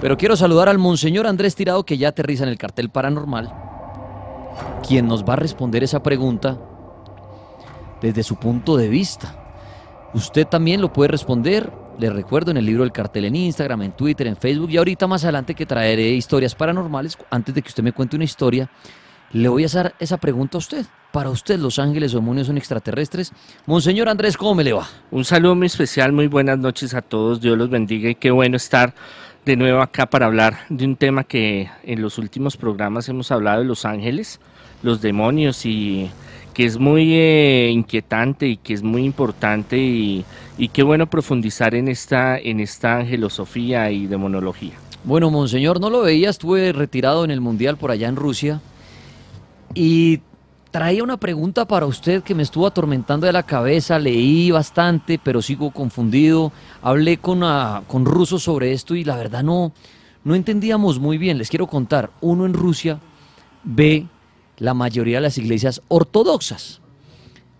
Pero quiero saludar al Monseñor Andrés Tirado que ya aterriza en el cartel paranormal, quien nos va a responder esa pregunta desde su punto de vista. Usted también lo puede responder, le recuerdo, en el libro del cartel en Instagram, en Twitter, en Facebook y ahorita más adelante que traeré historias paranormales. Antes de que usted me cuente una historia, le voy a hacer esa pregunta a usted. Para usted, ¿los ángeles o demonios son extraterrestres? Monseñor Andrés, ¿cómo me le va? Un saludo muy especial, muy buenas noches a todos, Dios los bendiga y qué bueno estar de nuevo acá para hablar de un tema que en los últimos programas hemos hablado de los ángeles, los demonios y que es muy eh, inquietante y que es muy importante y, y, qué bueno profundizar en esta, en esta angelosofía y demonología. Bueno, Monseñor, no lo veía, estuve retirado en el Mundial por allá en Rusia y traía una pregunta para usted que me estuvo atormentando de la cabeza, leí bastante, pero sigo confundido, hablé con, uh, con rusos sobre esto y la verdad no, no entendíamos muy bien, les quiero contar, uno en Rusia ve la mayoría de las iglesias ortodoxas.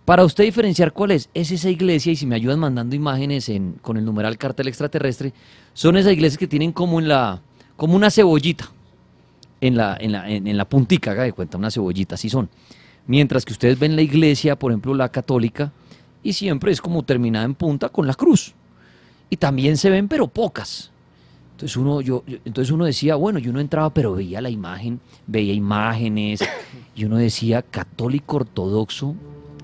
Para usted diferenciar cuál es, es esa iglesia, y si me ayudan mandando imágenes en, con el numeral cartel extraterrestre, son esas iglesias que tienen como en la, como una cebollita, en la, en la, en, la puntica, haga de cuenta, una cebollita, así son. Mientras que ustedes ven la iglesia, por ejemplo, la católica, y siempre es como terminada en punta con la cruz. Y también se ven, pero pocas. Entonces uno, yo, entonces uno decía, bueno, yo no entraba, pero veía la imagen, veía imágenes, y uno decía católico ortodoxo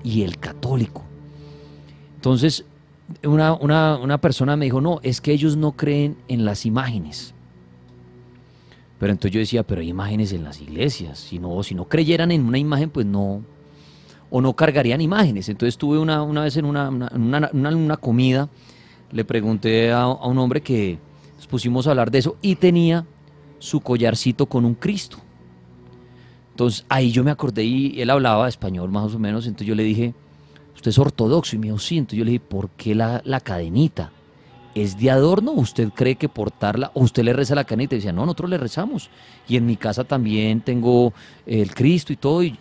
y el católico. Entonces, una, una, una persona me dijo, no, es que ellos no creen en las imágenes. Pero entonces yo decía, pero hay imágenes en las iglesias. Si no, si no creyeran en una imagen, pues no, o no cargarían imágenes. Entonces tuve una, una vez en una, una, una comida, le pregunté a, un hombre que nos pusimos a hablar de eso y tenía su collarcito con un Cristo. Entonces ahí yo me acordé y él hablaba español más o menos, entonces yo le dije, usted es ortodoxo y me dijo, sí, entonces yo le dije, ¿por qué la, la cadenita? ¿Es de adorno? ¿Usted cree que portarla? ¿O usted le reza la cadenita? Y decía, no, nosotros le rezamos. Y en mi casa también tengo el Cristo y todo. Y,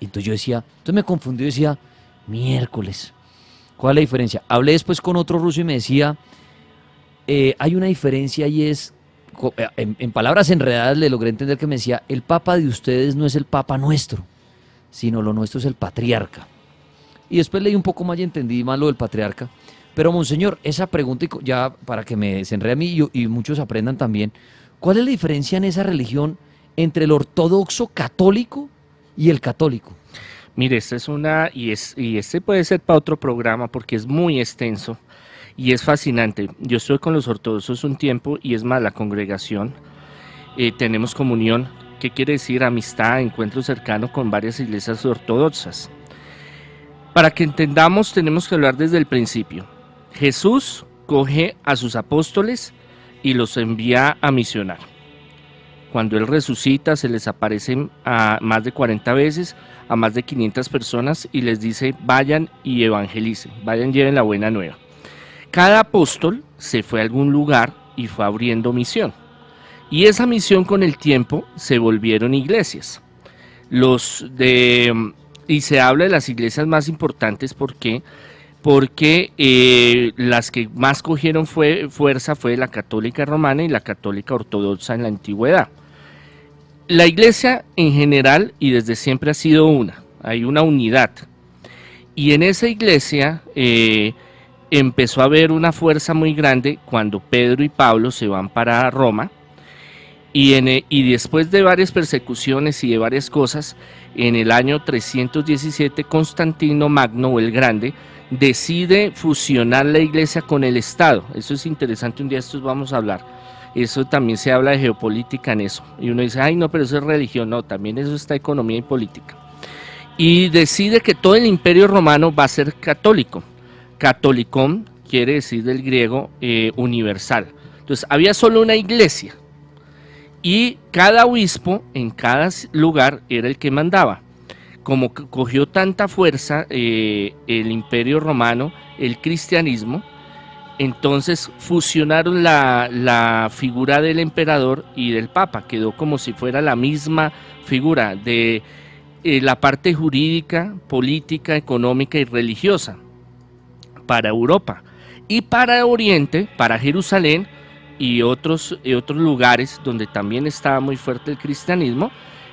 entonces yo decía, entonces me confundí y decía, miércoles. ¿Cuál es la diferencia? Hablé después con otro ruso y me decía, eh, hay una diferencia y es, en, en, palabras enredadas le logré entender que me decía, el papa de ustedes no es el papa nuestro, sino lo nuestro es el patriarca. Y después leí un poco más y entendí más lo del patriarca. Pero, monseñor, esa pregunta, ya para que me desenrede a mí y, muchos aprendan también, ¿cuál es la diferencia en esa religión entre el ortodoxo católico y el católico? Mire, esta es una, y, es, y este puede ser para otro programa porque es muy extenso y es fascinante. Yo estoy con los ortodoxos un tiempo y es más, la congregación, eh, tenemos comunión, ¿qué quiere decir? Amistad, encuentro cercano con varias iglesias ortodoxas. Para que entendamos, tenemos que hablar desde el principio. Jesús coge a sus apóstoles y los envía a misionar. Cuando Él resucita, se les aparecen a más de 40 veces a más de 500 personas y les dice, vayan y evangelicen, vayan, lleven la buena nueva. Cada apóstol se fue a algún lugar y fue abriendo misión. Y esa misión con el tiempo se volvieron iglesias. Los de y se habla de las iglesias más importantes porque porque eh, las que más cogieron fue, fuerza fue la católica romana y la católica ortodoxa en la antigüedad. La iglesia en general y desde siempre ha sido una, hay una unidad. Y en esa iglesia eh, empezó a haber una fuerza muy grande cuando Pedro y Pablo se van para Roma. Y, y después de varias persecuciones y de varias cosas, en el año 317 Constantino Magno el Grande decide fusionar la iglesia con el Estado. Eso es interesante, un día estos vamos a hablar. Eso también se habla de geopolítica en eso. Y uno dice, ay no, pero eso es religión. No, también eso está economía y política. Y decide que todo el imperio romano va a ser católico. Catolicón quiere decir del griego eh, universal. Entonces había solo una iglesia y cada obispo en cada lugar era el que mandaba. Como cogió tanta fuerza eh, el imperio romano, el cristianismo, entonces fusionaron la, figura del emperador y del papa, quedó como si fuera la misma figura de eh, la parte jurídica, política, económica y religiosa para Europa. Y para Oriente, para Jerusalén, y otros, otros lugares donde también estaba muy fuerte el cristianismo,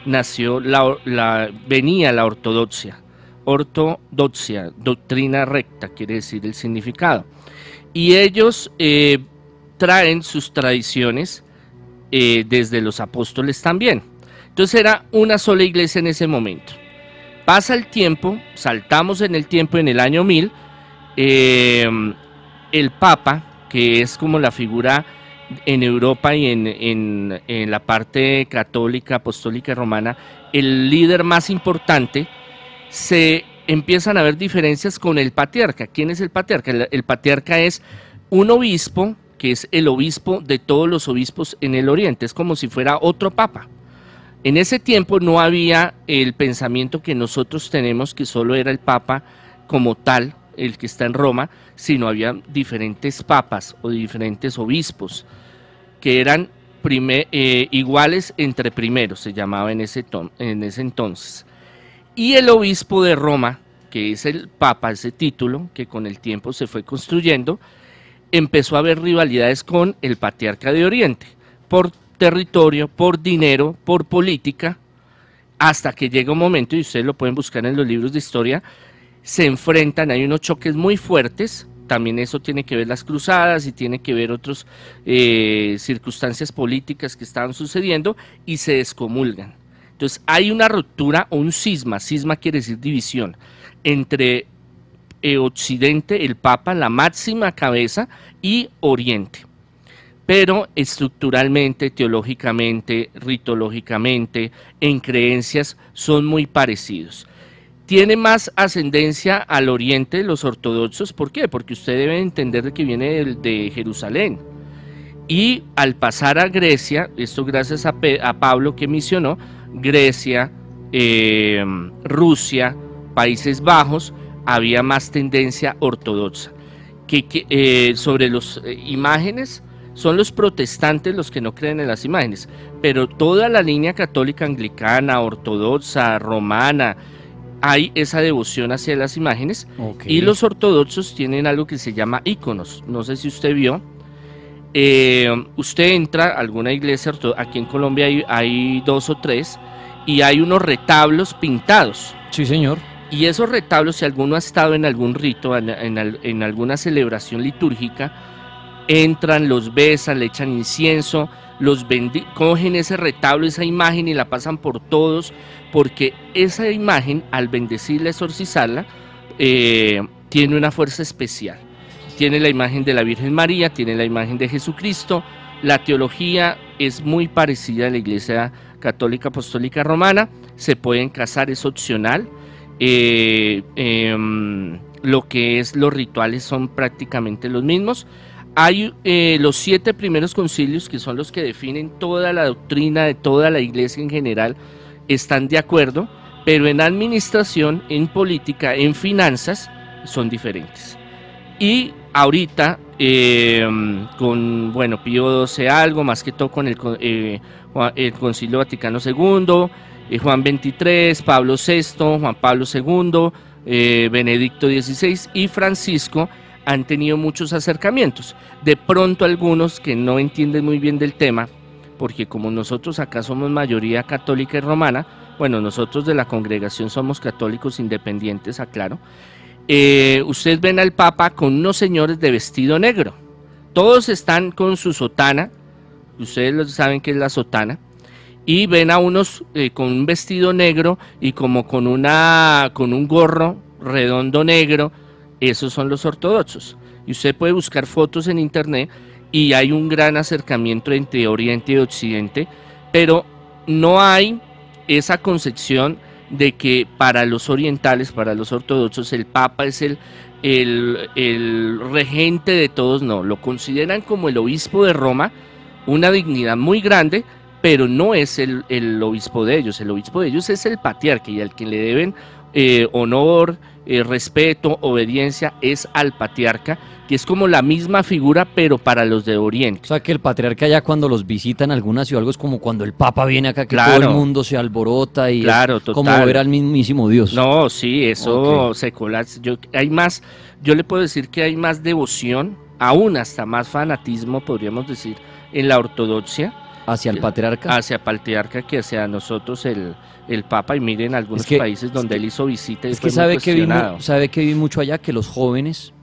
nació la, venía la ortodoxia. Ortodoxia, doctrina recta, quiere decir el significado. Y ellos eh, traen sus tradiciones eh, desde los apóstoles también. Entonces era una sola iglesia en ese momento. Pasa el tiempo, saltamos en el tiempo en el año 1000, eh, el Papa, que es como la figura en Europa y en, la parte católica, apostólica romana, el líder más importante, se empiezan a ver diferencias con el patriarca. ¿Quién es el patriarca? El, patriarca es un obispo que es el obispo de todos los obispos en el Oriente, es como si fuera otro papa. En ese tiempo no había el pensamiento que nosotros tenemos, que solo era el papa como tal, el que está en Roma, sino había diferentes papas o diferentes obispos que eran eh, iguales entre primeros, se llamaba en ese, en ese entonces. Y el obispo de Roma, que es el papa, ese título que con el tiempo se fue construyendo, empezó a haber rivalidades con el patriarca de Oriente, por territorio, por dinero, por política, hasta que llega un momento, y ustedes lo pueden buscar en los libros de historia, se enfrentan, hay unos choques muy fuertes, también eso tiene que ver las cruzadas y tiene que ver otras eh, circunstancias políticas que estaban sucediendo y se descomulgan. Entonces hay una ruptura o un cisma, cisma quiere decir división, entre eh, Occidente, el Papa, la máxima cabeza, y Oriente. Pero estructuralmente, teológicamente, ritológicamente, en creencias son muy parecidos tiene más ascendencia al oriente los ortodoxos. ¿Por qué? Porque usted debe entender que viene de, Jerusalén. Y al pasar a Grecia, esto gracias a, Pablo que misionó, Grecia, eh, Rusia, Países Bajos, había más tendencia ortodoxa. Que, eh, sobre las eh, imágenes, son los protestantes los que no creen en las imágenes, pero toda la línea católica anglicana, ortodoxa, romana, hay esa devoción hacia las imágenes y los ortodoxos tienen algo que se llama iconos. No sé si usted vio. Eh, usted entra a alguna iglesia, aquí en Colombia hay, hay, dos o tres, y hay unos retablos pintados. Sí, señor. Y esos retablos, si alguno ha estado en algún rito, en, en alguna celebración litúrgica, entran, los besan, le echan incienso, los cogen ese retablo, esa imagen y la pasan por todos, porque esa imagen, al bendecirla, exorcizarla, eh, tiene una fuerza especial. Tiene la imagen de la Virgen María, tiene la imagen de Jesucristo. La teología es muy parecida a la Iglesia Católica Apostólica Romana. Se pueden casar, es opcional. Eh, em, lo que es los rituales son prácticamente los mismos. Hay eh, los siete primeros concilios, que son los que definen toda la doctrina de toda la iglesia en general, están de acuerdo, pero en administración, en política, en finanzas, son diferentes. Y ahorita, em, con, bueno, Pío XII algo, más que todo con el, eh, Concilio Vaticano II, eh, Juan XXIII, Pablo VI, Juan Pablo II, Benedicto XVI y Francisco, han tenido muchos acercamientos. De pronto algunos que no entienden muy bien del tema, porque como nosotros acá somos mayoría católica y romana, bueno, nosotros de la congregación somos católicos independientes, aclaro, eh, ustedes ven al Papa con unos señores de vestido negro. Todos están con su sotana, ustedes saben que es la sotana, y ven a unos eh, con un vestido negro y como con, una, con un gorro redondo negro, esos son los ortodoxos. Y usted puede buscar fotos en internet y hay un gran acercamiento entre Oriente y Occidente, pero no hay esa concepción de que para los orientales, para los ortodoxos, el Papa es el, regente de todos, no, lo consideran como el obispo de Roma, una dignidad muy grande, pero no es el, el obispo de ellos, el obispo de ellos es el patriarca y al que le deben eh, honor, eh, respeto, obediencia es al patriarca, que es como la misma figura, pero para los de Oriente. O sea, que el patriarca ya cuando los visitan algunas algo es como cuando el Papa viene acá, que todo el mundo se alborota y claro, como ver al mismísimo Dios. No, sí, eso se cola. Yo, hay más, yo le puedo decir que hay más devoción, aún hasta más fanatismo, podríamos decir, en la ortodoxia. Hacia el patriarca. Hacia el patriarca que hacia nosotros el, el Papa. Y miren algunos países donde él hizo visita. Y es que sabe que, vi, sabe que vi mucho allá que los jóvenes,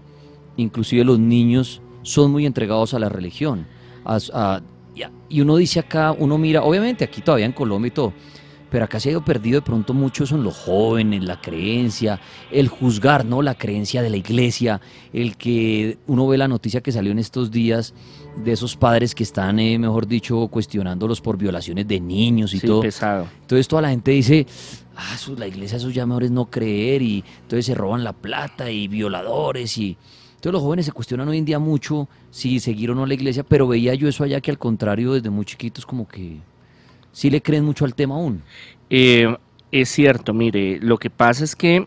inclusive los niños, son muy entregados a la religión. y uno dice acá, uno mira, obviamente aquí todavía en Colombia y todo pero acá se ha ido perdido de pronto mucho son los jóvenes, la creencia, el juzgar, ¿no? La creencia de la iglesia, el que uno ve la noticia que salió en estos días de esos padres que están, eh, mejor dicho, cuestionándolos por violaciones de niños y todo. pesado. Entonces toda la gente dice, ah, la iglesia, esos ya mejor no creer y entonces se roban la plata y violadores y... Entonces los jóvenes se cuestionan hoy en día mucho si seguir o no la iglesia, pero veía yo eso allá que al contrario, desde muy chiquitos como que ¿Sí le creen mucho al tema aún? Eh, es cierto, mire, lo que pasa es que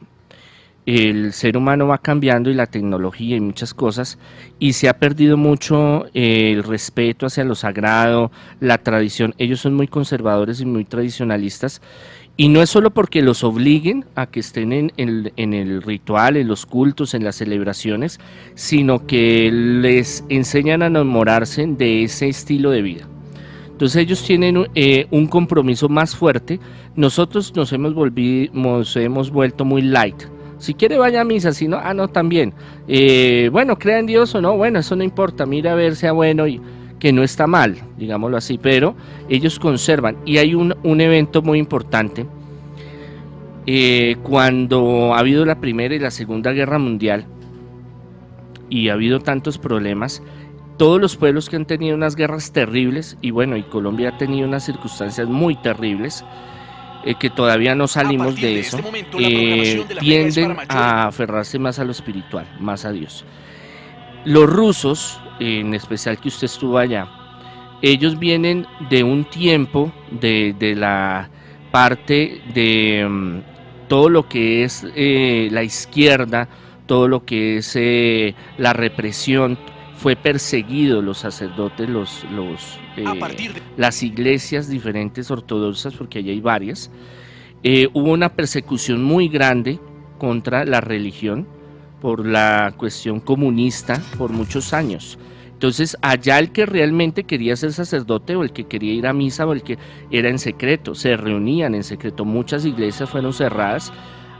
el ser humano va cambiando y la tecnología y muchas cosas y se ha perdido mucho eh, el respeto hacia lo sagrado, la tradición. Ellos son muy conservadores y muy tradicionalistas y no es solo porque los obliguen a que estén en, en, el ritual, en los cultos, en las celebraciones, sino que les enseñan a enamorarse de ese estilo de vida. Entonces ellos tienen eh, un compromiso más fuerte. Nosotros nos hemos, hemos vuelto muy light. Si quiere vaya a misa, si no, ah, no, también. Eh, bueno, crea en Dios o no, bueno, eso no importa, mira a ver sea bueno y que no está mal, digámoslo así, pero ellos conservan. Y hay un, evento muy importante. Eh, cuando ha habido la Primera y la Segunda Guerra Mundial y ha habido tantos problemas, todos los pueblos que han tenido unas guerras terribles, y bueno, y Colombia ha tenido unas circunstancias muy terribles, eh, que todavía no salimos de, eso, este eh, tienden a aferrarse más a lo espiritual, más a Dios. Los rusos, en especial que usted estuvo allá, ellos vienen de un tiempo de, la parte de mm, todo lo que es eh, la izquierda, todo lo que es la represión, fue perseguido los sacerdotes, los, los, eh, las iglesias diferentes ortodoxas, porque allí hay varias. Eh, hubo una persecución muy grande contra la religión por la cuestión comunista por muchos años. Entonces, allá el que realmente quería ser sacerdote o el que quería ir a misa o el que era en secreto, se reunían en secreto. Muchas iglesias fueron cerradas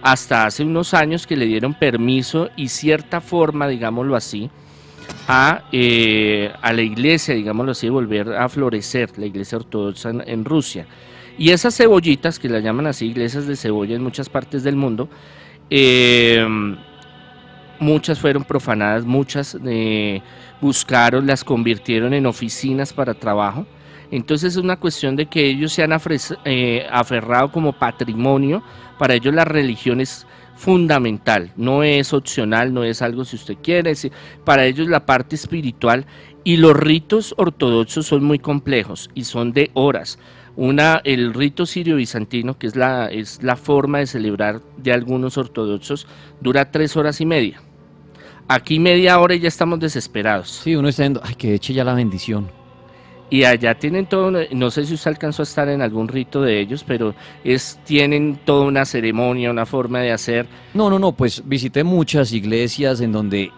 hasta hace unos años que le dieron permiso y cierta forma, digámoslo así, a, eh, a la iglesia, digámoslo así, volver a florecer, la iglesia ortodoxa en, Rusia. Y esas cebollitas, que las llaman así, iglesias de cebolla en muchas partes del mundo, eh, muchas fueron profanadas, muchas eh, buscaron, las convirtieron en oficinas para trabajo. Entonces es una cuestión de que ellos se han aferrado como patrimonio, para ellos la religión es fundamental, no es opcional, no es algo si usted quiere, para ellos la parte espiritual y los ritos ortodoxos son muy complejos y son de horas. Una, el rito sirio-bizantino, que es la, es la forma de celebrar de algunos ortodoxos, dura tres horas y media. Aquí media hora y ya estamos desesperados. Sí, uno está diciendo, ay, que eche ya la bendición. Y allá tienen todo, no sé si usted alcanzó a estar en algún rito de ellos, pero es tienen toda una ceremonia, una forma de hacer. No, no, no, pues visité muchas iglesias en donde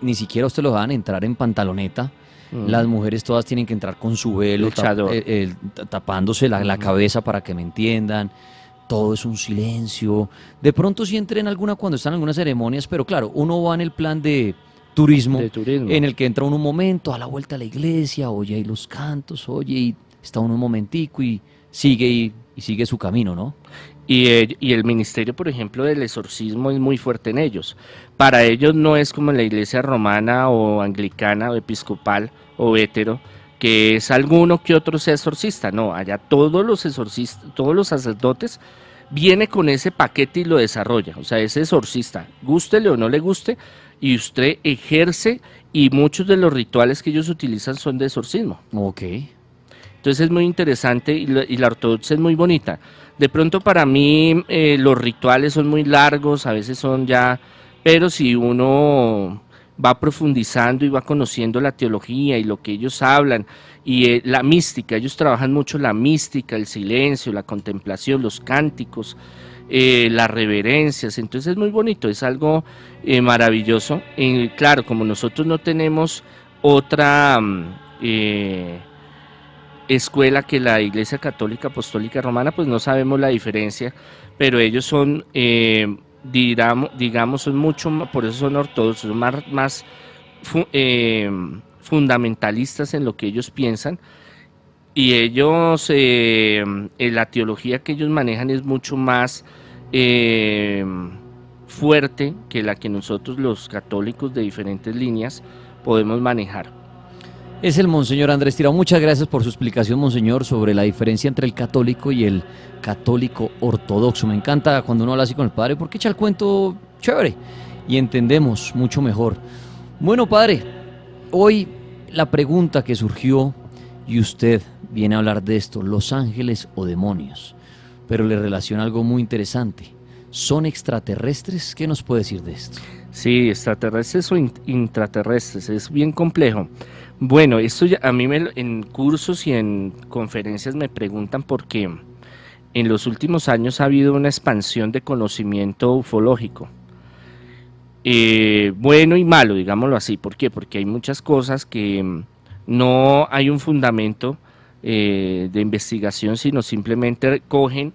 ni siquiera usted lo van a entrar en pantaloneta. Mm. Las mujeres todas tienen que entrar con su velo, eh, tapándose la, mm. cabeza para que me entiendan. Todo es un silencio. De pronto sí entré en alguna cuando están en algunas ceremonias, pero claro, uno va en el plan de turismo, en el que entra uno un momento a la vuelta a la iglesia, oye ahí los cantos, oye y está uno un momentico y sigue y, sigue su camino, ¿no? Y, y, el ministerio, por ejemplo, del exorcismo es muy fuerte en ellos. Para ellos no es como en la iglesia romana o anglicana o episcopal o hétero, que es alguno que otro sea exorcista. No, allá todos los exorcistas, todos los sacerdotes viene con ese paquete y lo desarrolla. O sea, ese exorcista, gústele o no le guste, y usted ejerce y muchos de los rituales que ellos utilizan son de exorcismo. Ok. Entonces es muy interesante y la, ortodoxia es muy bonita. De pronto para mí eh, los rituales son muy largos, a veces son ya, pero si uno va profundizando y va conociendo la teología y lo que ellos hablan y eh, la mística, ellos trabajan mucho la mística, el silencio, la contemplación, los cánticos, eh, las reverencias, entonces es muy bonito, es algo eh, maravilloso. claro, como nosotros no tenemos otra, mm, eh, escuela que la Iglesia Católica Apostólica Romana, pues no sabemos la diferencia, pero ellos son, digamos, digamos, son mucho, por eso son ortodoxos, más, más fundamentalistas en lo que ellos piensan, y ellos, eh, la teología que ellos manejan es mucho más fuerte que la que nosotros los católicos de diferentes líneas podemos manejar. Es el Monseñor Andrés Tirado. Muchas gracias por su explicación, Monseñor, sobre la diferencia entre el católico y el católico ortodoxo. Me encanta cuando uno habla así con el padre porque echa el cuento chévere y entendemos mucho mejor. Bueno, padre, hoy la pregunta que surgió y usted viene a hablar de esto, los ángeles o demonios, pero le relaciona algo muy interesante. ¿Son extraterrestres? ¿Qué nos puede decir de esto? Sí, extraterrestres o intraterrestres, es bien complejo. Bueno, esto ya, a mí me, en cursos y en conferencias me preguntan por qué en los últimos años ha habido una expansión de conocimiento ufológico. Eh, bueno y malo, digámoslo así. ¿Por qué? Porque hay muchas cosas que mm, no hay un fundamento eh, de investigación, sino simplemente cogen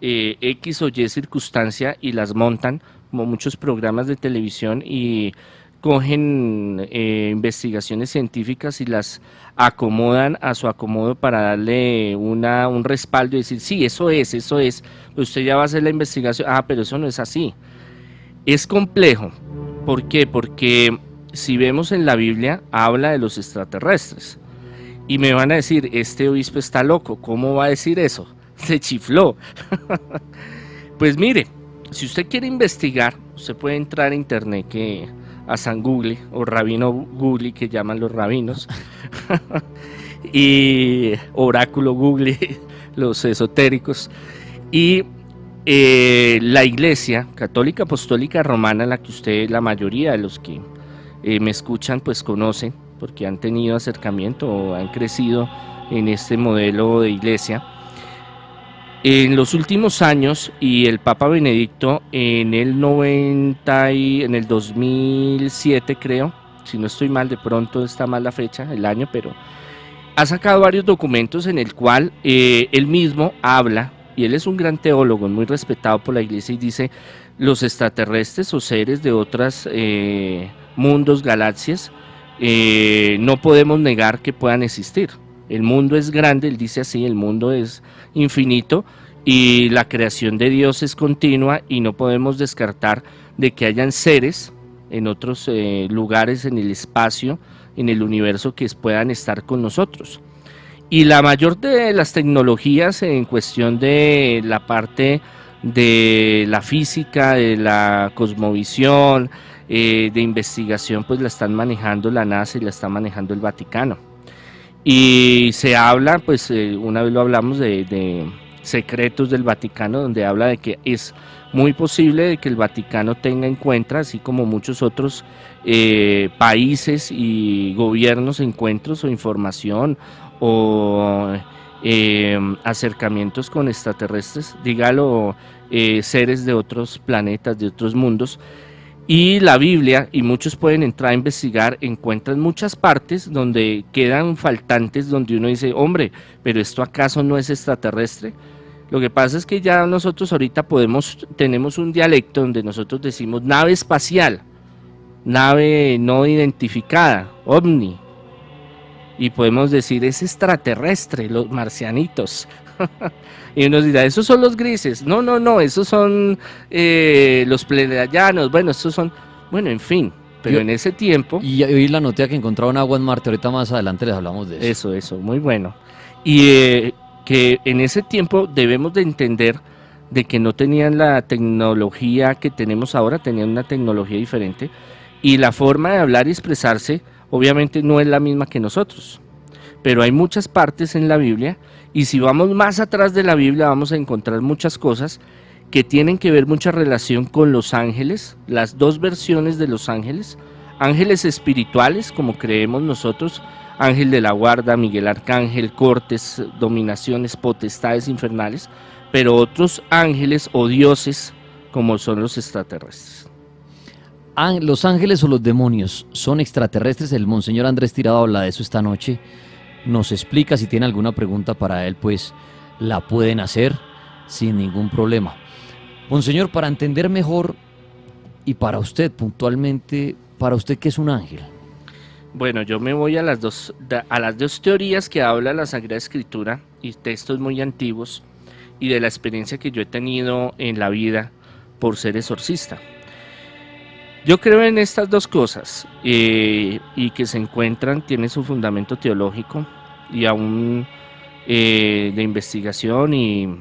eh, X o Y circunstancia y las montan, como muchos programas de televisión, y cogen eh, investigaciones científicas y las acomodan a su acomodo para darle una, un respaldo y decir, sí, eso es, eso es, usted ya va a hacer la investigación, ah, pero eso no es así. Es complejo, ¿por qué? Porque si vemos en la Biblia, habla de los extraterrestres. Y me van a decir, este obispo está loco, ¿cómo va a decir eso? Se chifló. pues mire, si usted quiere investigar, usted puede entrar a internet que a San Google o Rabino Google que llaman los rabinos y oráculo Google los esotéricos y eh, la iglesia católica apostólica romana la que usted la mayoría de los que eh, me escuchan pues conocen porque han tenido acercamiento o han crecido en este modelo de iglesia. En los últimos años, y el Papa Benedicto en el 90 y en el 2007 creo, si no estoy mal, de pronto está mal la fecha, el año, pero ha sacado varios documentos en el cual eh, él mismo habla, y él es un gran teólogo, muy respetado por la iglesia, y dice, los extraterrestres o seres de otros eh, mundos, galaxias, eh, no podemos negar que puedan existir. El mundo es grande, él dice así, el mundo es infinito y la creación de Dios es continua y no podemos descartar de que hayan seres en otros eh, lugares en el espacio, en el universo que puedan estar con nosotros. Y la mayor de las tecnologías en cuestión de la parte de la física, de la cosmovisión, eh, de investigación, pues la están manejando la NASA y la está manejando el Vaticano. Y se habla, pues eh, una vez lo hablamos de, secretos del Vaticano, donde habla de que es muy posible de que el Vaticano tenga en cuenta, así como muchos otros eh, países y gobiernos, encuentros o información o acercamientos con extraterrestres, dígalo, seres de otros planetas, de otros mundos, y la Biblia, y muchos pueden entrar a investigar, encuentran muchas partes donde quedan faltantes, donde uno dice, hombre, pero esto acaso no es extraterrestre. Lo que pasa es que ya nosotros ahorita podemos, tenemos un dialecto donde nosotros decimos nave espacial, nave no identificada, ovni. Y podemos decir, es extraterrestre, los marcianitos. y uno dirá, esos son los grises. No, no, no, esos son eh, los pleiadianos. Bueno, esos son, bueno, en fin. Pero en ese tiempo... Y hoy la noticia que encontraron agua en Marte, ahorita más adelante les hablamos de eso. Eso, eso, muy bueno. Y eh, que en ese tiempo debemos de entender de que no tenían la tecnología que tenemos ahora, tenían una tecnología diferente. Y la forma de hablar y expresarse obviamente no es la misma que nosotros. Pero hay muchas partes en la Biblia y si vamos más atrás de la Biblia vamos a encontrar muchas cosas que tienen que ver mucha relación con los ángeles, las dos versiones de los ángeles, ángeles espirituales como creemos nosotros, ángel de la guarda, Miguel Arcángel, cortes, dominaciones, potestades infernales, pero otros ángeles o dioses como son los extraterrestres. ¿Los ángeles o los demonios son extraterrestres? El monseñor Andrés Tirado habla de eso esta noche nos explica. Si tiene alguna pregunta para él, pues la pueden hacer sin ningún problema. Monseñor, para entender mejor y para usted puntualmente, para usted qué es un ángel. Bueno, yo me voy a las dos a las dos teorías que habla la Sagrada Escritura y textos muy antiguos y de la experiencia que yo he tenido en la vida por ser exorcista. Yo creo en estas dos cosas eh, y que se encuentran, tiene su fundamento teológico y aún eh, de investigación y,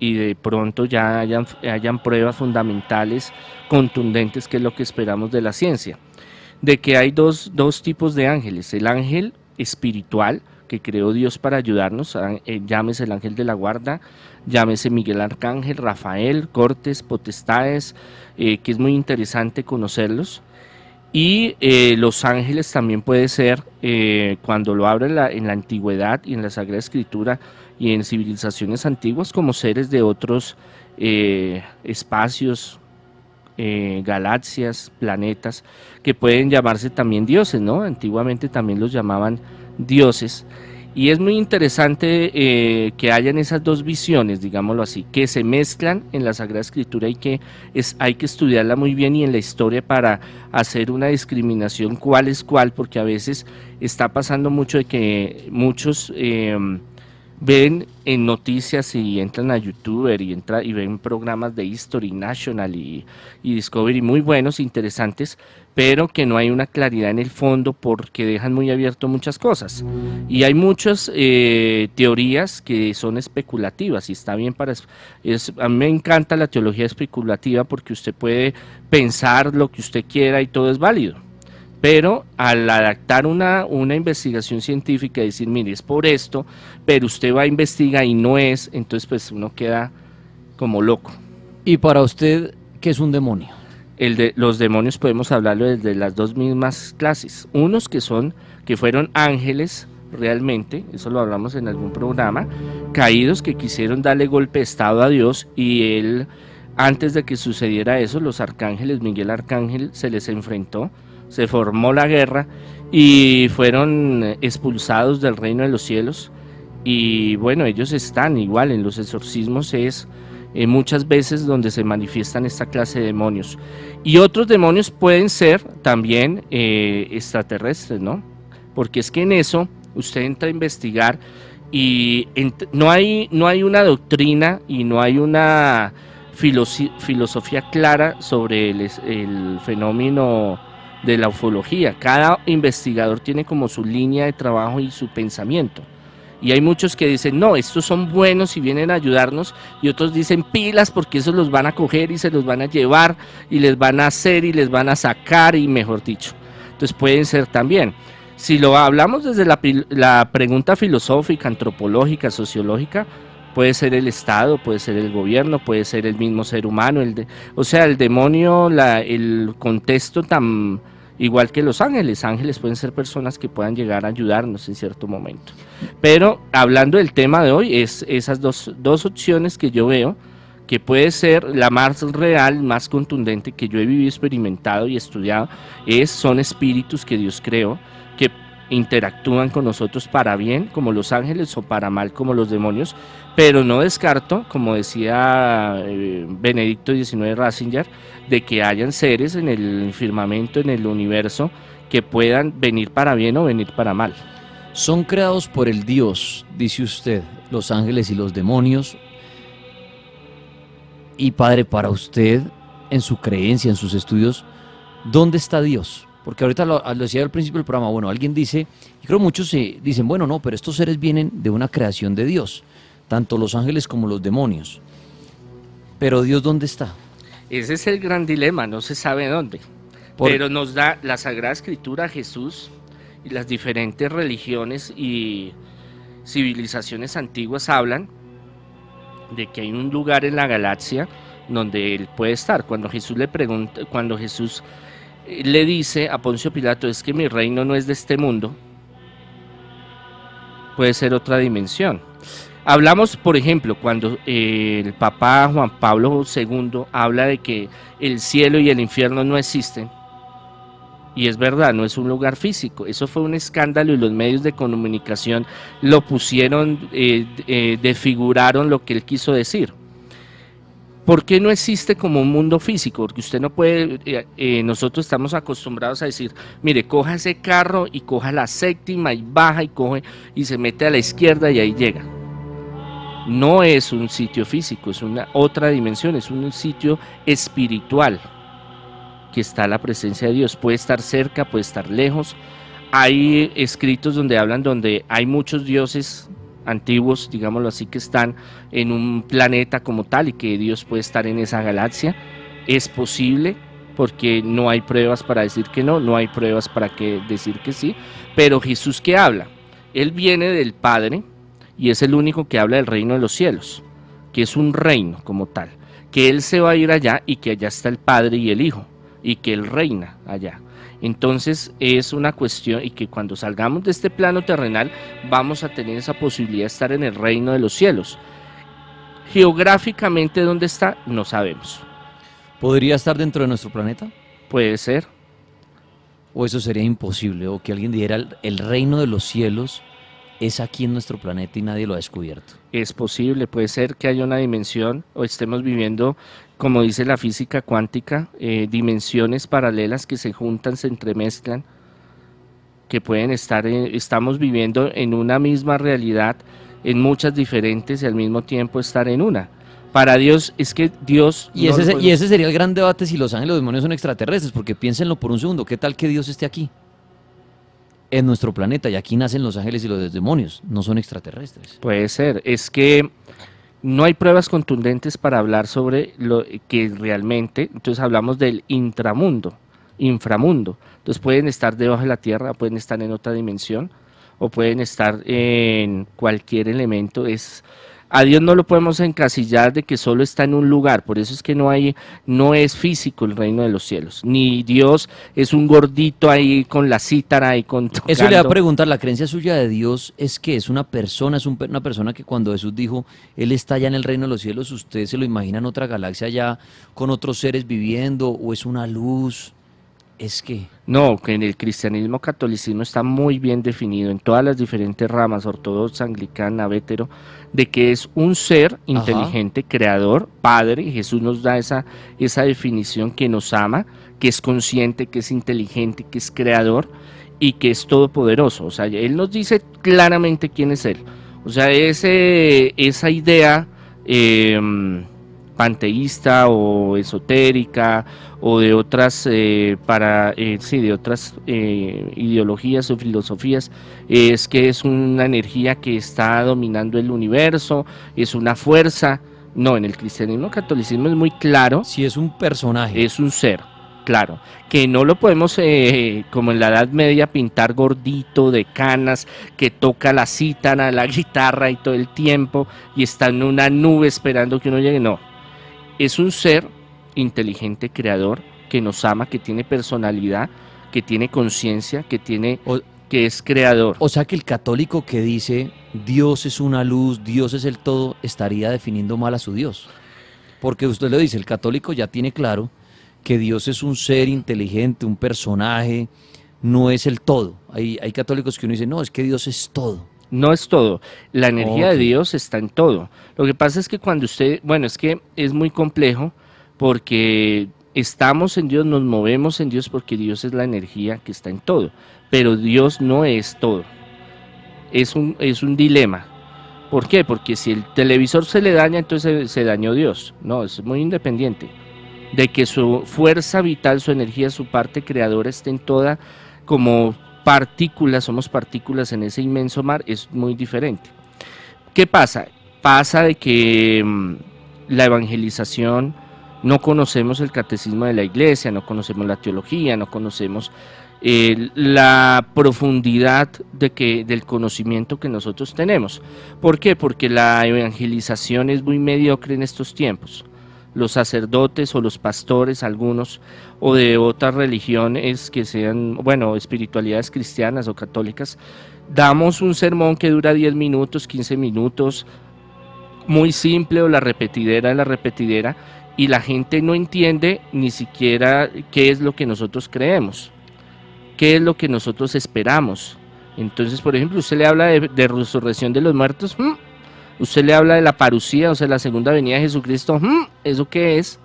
y, de pronto ya hayan, hayan pruebas fundamentales, contundentes, que es lo que esperamos de la ciencia. De que hay dos, dos tipos de ángeles, el ángel espiritual, que creó Dios para ayudarnos, eh, llámese el ángel de la guarda, llámese Miguel Arcángel, Rafael, Cortes, Potestades, eh, que es muy interesante conocerlos. Y eh, los ángeles también puede ser, cuando lo abre en la, en la, antigüedad y en la Sagrada Escritura y en civilizaciones antiguas, como seres de otros espacios, galaxias, planetas, que pueden llamarse también dioses, ¿no? Antiguamente también los llamaban dioses. Y es muy interesante eh, que hayan esas dos visiones, digámoslo así, que se mezclan en la Sagrada Escritura y que es, hay que estudiarla muy bien y en la historia para hacer una discriminación cuál es cuál, porque a veces está pasando mucho de que muchos... Eh, ven en noticias y entran a YouTube y, entra, y ven programas de History National y, Discovery muy buenos, interesantes, pero que no hay una claridad en el fondo porque dejan muy abierto muchas cosas. Y hay muchas eh, teorías que son especulativas y está bien para... Es, a mí me encanta la teología especulativa porque usted puede pensar lo que usted quiera y todo es válido pero al adaptar una, una investigación científica y decir, mire, es por esto, pero usted va a investigar y no es, entonces pues uno queda como loco. ¿Y para usted qué es un demonio? El de, los demonios podemos hablarlo desde las dos mismas clases. Unos que son, que fueron ángeles realmente, eso lo hablamos en algún programa, caídos que quisieron darle golpe de estado a Dios y él, antes de que sucediera eso, los arcángeles, Miguel Arcángel se les enfrentó se formó la guerra y fueron expulsados del reino de los cielos. Y bueno, ellos están igual en los exorcismos, es eh, muchas veces donde se manifiestan esta clase de demonios. Y otros demonios pueden ser también eh, extraterrestres, ¿no? Porque es que en eso usted entra a investigar y no, hay, no hay una doctrina y no hay una filosofía clara sobre el fenómeno de la ufología. Cada investigador tiene como su línea de trabajo y su pensamiento. Y hay muchos que dicen, no, estos son buenos y vienen a ayudarnos, y otros dicen pilas porque esos los van a coger y se los van a llevar y les van a hacer y les van a sacar y mejor dicho. Entonces pueden ser también. Si lo hablamos desde la, la pregunta filosófica, antropológica, sociológica, puede ser el Estado, puede ser el gobierno, puede ser el mismo ser humano, el de, o sea, el demonio, la, el contexto tan igual que los ángeles. Ángeles pueden ser personas que puedan llegar a ayudarnos en cierto momento. Pero hablando del tema de hoy, es esas dos, dos opciones que yo veo, que puede ser la más real, más contundente que yo he vivido, experimentado y estudiado, es, son espíritus que Dios creó, que interactúan con nosotros para bien como los ángeles o para mal como los demonios, pero no descarto, como decía eh, Benedicto XIX Ratzinger, de que hayan seres en el firmamento, en el universo, que puedan venir para bien o venir para mal. Son creados por el Dios, dice usted, los ángeles y los demonios. Y Padre, para usted, en su creencia, en sus estudios, ¿dónde está Dios? Porque ahorita lo, decía al principio del programa, bueno, alguien dice, y creo muchos se dicen, bueno, no, pero estos seres vienen de una creación de Dios, tanto los ángeles como los demonios. Pero Dios, ¿dónde está? Ese es el gran dilema, no se sabe dónde. Pero nos da la Sagrada Escritura, Jesús y las diferentes religiones y civilizaciones antiguas hablan de que hay un lugar en la galaxia donde él puede estar. Cuando Jesús le pregunta, cuando Jesús eh, le dice a Poncio Pilato, es que mi reino no es de este mundo, puede ser otra dimensión. Hablamos, por ejemplo, cuando eh, el Papa Juan Pablo II habla de que el cielo y el infierno no existen. Y es verdad, no es un lugar físico. Eso fue un escándalo y los medios de comunicación lo pusieron, eh, eh, desfiguraron lo que él quiso decir. ¿Por qué no existe como un mundo físico? Porque usted no puede, eh, nosotros estamos acostumbrados a decir, mire, coja ese carro y coja la séptima y baja y coge y se mete a la izquierda y ahí llega. No es un sitio físico, es una otra dimensión, es un sitio espiritual que está la presencia de Dios. Puede estar cerca, puede estar lejos. Hay escritos donde hablan donde hay muchos dioses antiguos, digámoslo así, que están en un planeta como tal y que Dios puede estar en esa galaxia. Es posible porque no hay pruebas para decir que no, no hay pruebas para que decir que sí, pero Jesús que habla, Él viene del Padre y es el único que habla del reino de los cielos, que es un reino como tal, que Él se va a ir allá y que allá está el Padre y el Hijo y que Él reina allá. Entonces es una cuestión y que cuando salgamos de este plano terrenal vamos a tener esa posibilidad de estar en el reino de los cielos. Geográficamente, ¿dónde está? No sabemos. ¿Podría estar dentro de nuestro planeta? Puede ser. ¿O eso sería imposible? ¿O que alguien dijera el reino de los cielos es aquí en nuestro planeta y nadie lo ha descubierto? Es posible, puede ser que haya una dimensión o estemos viviendo como dice la física cuántica, eh, dimensiones paralelas que se juntan, se entremezclan, que pueden estar, estamos viviendo en una misma realidad, en muchas diferentes y al mismo tiempo estar en una. Para Dios es que Dios... Y, ese, y ese sería el gran debate si los ángeles y los demonios son extraterrestres, porque piénsenlo por un segundo, ¿qué tal que Dios esté aquí? En nuestro planeta, y aquí nacen los ángeles y los demonios, no son extraterrestres. Puede ser, es que no hay pruebas contundentes para hablar sobre lo que realmente, entonces hablamos del intramundo, inframundo. Entonces pueden estar debajo de la tierra, pueden estar en otra dimensión o pueden estar en cualquier elemento. Es a Dios no lo podemos encasillar de que solo está en un lugar, por eso es que no hay, no es físico el reino de los cielos, ni Dios es un gordito ahí con la cítara y con tocando. Eso le va a preguntar, la creencia suya de Dios es que es una persona, es una persona que cuando Jesús dijo, Él está allá en el reino de los cielos, ¿usted se lo imagina en otra galaxia allá con otros seres viviendo o es una luz? Es que... No, que en el cristianismo catolicismo está muy bien definido en todas las diferentes ramas, ortodoxa, anglicana, vétero, de que es un ser inteligente, creador, padre, Jesús nos da esa, esa definición que nos ama, que es consciente, que es inteligente, que es creador y que es todopoderoso. O sea, Él nos dice claramente quién es Él. O sea, ese, esa idea... Eh, panteísta o esotérica o de otras eh, para eh, sí, de otras eh, ideologías o filosofías es que es una energía que está dominando el universo es una fuerza. No en el cristianismo catolicismo es muy claro. Si es un personaje. Es un ser claro que no lo podemos como en la Edad Media pintar gordito de canas que toca la cítara la guitarra y todo el tiempo y está en una nube esperando que uno llegue. No es un ser inteligente, creador, que nos ama, que tiene personalidad, que tiene conciencia, que tiene que es creador. O sea que el católico que dice Dios es una luz, Dios es el todo, estaría definiendo mal a su Dios. Porque usted lo dice, el católico ya tiene claro que Dios es un ser inteligente, un personaje, no es el todo. Hay, hay católicos que uno dice, no, es que Dios es todo. No es todo. La energía de Dios está en todo. Lo que pasa es que cuando usted, bueno, es que es muy complejo porque estamos en Dios, nos movemos en Dios porque Dios es la energía que está en todo. Pero Dios no es todo. Es un, es un dilema. ¿Por qué? Porque si el televisor se le daña, entonces se, se dañó Dios. No, es muy independiente. De que su fuerza vital, su energía, su parte creadora esté en toda como partículas, somos partículas en ese inmenso mar, es muy diferente. ¿Qué pasa? Pasa de que mm, la evangelización, no conocemos el catecismo de la iglesia, no conocemos la teología, no conocemos eh, la profundidad de que, del conocimiento que nosotros tenemos. ¿Por qué? Porque la evangelización es muy mediocre en estos tiempos los sacerdotes o los pastores, algunos, o de otras religiones que sean, bueno, espiritualidades cristianas o católicas, damos un sermón que dura 10 minutos, 15 minutos, muy simple o la repetidera de la repetidera, y la gente no entiende ni siquiera qué es lo que nosotros creemos. qué es lo que nosotros esperamos. Entonces, por ejemplo, usted le habla de, resurrección de los muertos, usted le habla de la parucía, o sea, la segunda venida de Jesucristo, ¿eso qué es?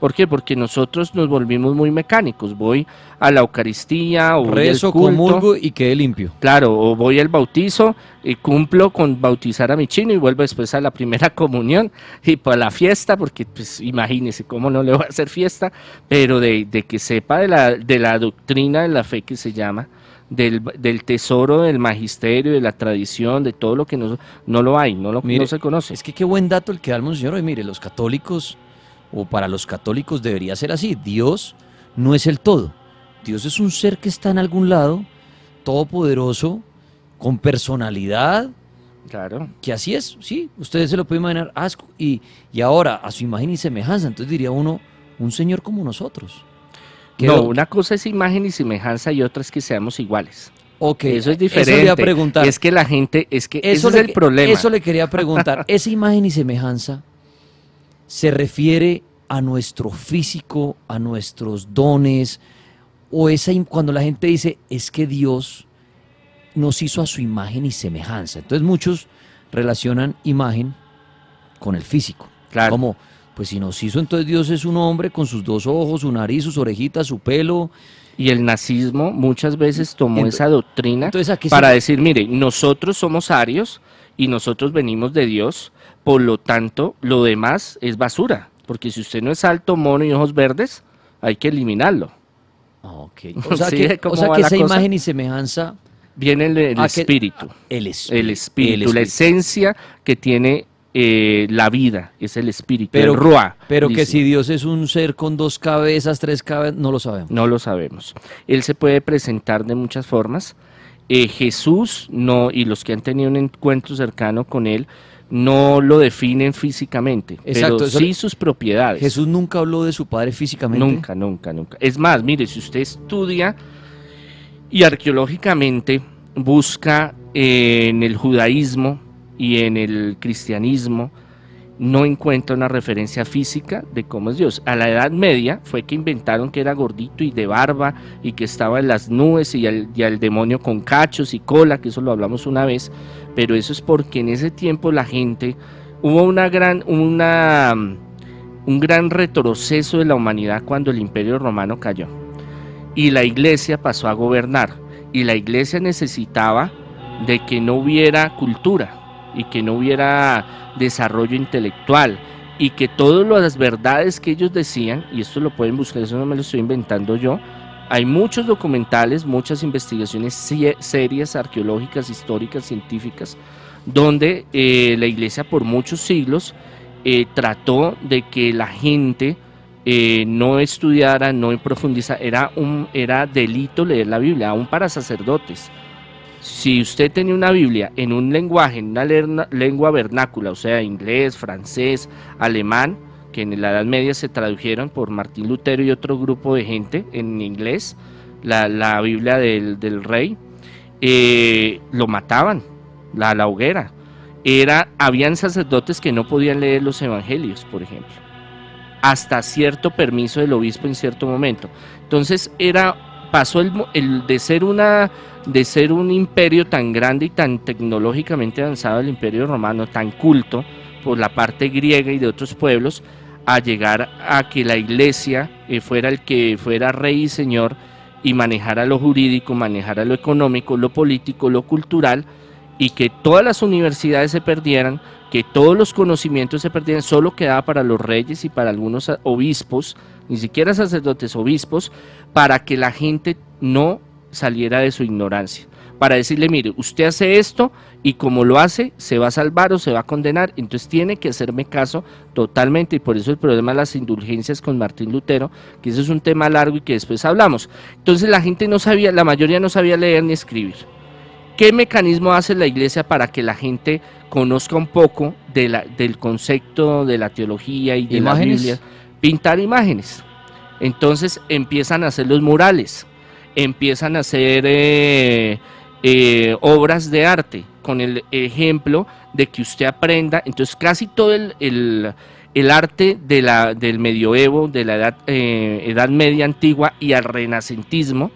¿Por qué? Porque nosotros nos volvimos muy mecánicos. Voy a la Eucaristía o rezo, comulgo y quede limpio. Claro, o voy al bautizo y cumplo con bautizar a mi chino y vuelvo después a la primera comunión y para la fiesta, porque pues imagínese cómo no le voy a hacer fiesta, pero de, que sepa de la, de la doctrina de la fe que se llama, del, tesoro del magisterio, de la tradición, de todo lo que no, no lo hay, no, lo, no se conoce. Es que qué buen dato el que da el monseñor. mire, los católicos o para los católicos debería ser así. Dios no es el todo. Dios es un ser que está en algún lado, todopoderoso, con personalidad. Claro. Que así es, sí. Ustedes se lo pueden imaginar. Asco, y, y ahora, a su imagen y semejanza. Entonces diría uno, un Señor como nosotros. No, una cosa es imagen y semejanza y otra es que seamos iguales. Ok, eso es diferente. Eso le preguntar. Es que la gente, es que eso es el problema. Eso le quería preguntar. Esa imagen y semejanza se refiere a nuestro físico, a nuestros dones, o esa cuando la gente dice es que Dios nos hizo a su imagen y semejanza. Entonces muchos relacionan imagen con el físico. Claro. Como, pues si nos hizo, entonces Dios es un hombre con sus dos ojos, su nariz, sus orejitas, su pelo. Y el nazismo muchas veces tomó esa doctrina para decir, mire, nosotros somos arios y nosotros venimos de Dios, por lo tanto, lo demás es basura. Porque si usted no es alto, mono y ojos verdes, hay que eliminarlo. Ah, okay. O sea, que, esa imagen y semejanza viene el, espíritu, el, espíritu, el espíritu. la esencia que tiene eh, la vida, es el espíritu, pero, el ruah. Pero que si Dios es un ser con dos cabezas, tres cabezas, no lo sabemos. No lo sabemos. Él se puede presentar de muchas formas. Eh, Jesús no, y los que han tenido un encuentro cercano con él, no lo definen físicamente, pero sí sus propiedades. Jesús nunca habló de su padre físicamente. Nunca, nunca, nunca. Es más, mire, si usted estudia y arqueológicamente busca en el judaísmo y en el cristianismo, no encuentra una referencia física de cómo es Dios. A la Edad Media fue que inventaron que era gordito y de barba y que estaba en las nubes y al, demonio con cachos y cola, que eso lo hablamos una vez, pero eso es porque en ese tiempo la gente hubo una gran, una, un gran retroceso de la humanidad cuando el imperio romano cayó y la iglesia pasó a gobernar y la iglesia necesitaba de que no hubiera cultura y que no hubiera desarrollo intelectual y que todas las verdades que ellos decían, y esto lo pueden buscar, eso no me lo estoy inventando yo, hay muchos documentales, muchas investigaciones serias, arqueológicas, históricas, científicas, donde eh, la iglesia por muchos siglos eh, trató de que la gente eh, no estudiara, no profundizara, era, un, era delito leer la Biblia, aún para sacerdotes si usted tenía una Biblia en un lenguaje, en una lengua vernácula, o sea, inglés, francés, alemán, que en la Edad Media se tradujeron por Martín Lutero y otro grupo de gente en inglés, la, Biblia del, rey, eh, lo mataban, la, la hoguera. Era, habían sacerdotes que no podían leer los evangelios, por ejemplo, hasta cierto permiso del obispo en cierto momento. Entonces era, pasó el de ser una de ser un imperio tan grande y tan tecnológicamente avanzado, el imperio romano, tan culto por la parte griega y de otros pueblos, a llegar a que la iglesia eh, fuera el que fuera rey y señor y manejara lo jurídico, manejara lo económico, lo político, lo cultural, y que todas las universidades se perdieran, que todos los conocimientos se perdieran, solo quedaba para los reyes y para algunos obispos, ni siquiera sacerdotes, obispos, para que la gente no saliera de su ignorancia. Para decirle, mire, usted hace esto y como lo hace, se va a salvar o se va a condenar. Entonces tiene que hacerme caso totalmente y por eso el problema de las indulgencias con Martín Lutero, que eso es un tema largo y que después hablamos. Entonces la gente no sabía, la mayoría no sabía leer ni escribir. ¿Qué mecanismo hace la iglesia para que la gente conozca un poco de la, del concepto de la teología y de la Biblia? Pintar imágenes. Entonces empiezan a hacer los murales empiezan a hacer eh, eh, obras de arte con el ejemplo de que usted aprenda. Entonces casi todo el, arte de la, del medioevo, de la edad, eh, edad media antigua y al renacentismo,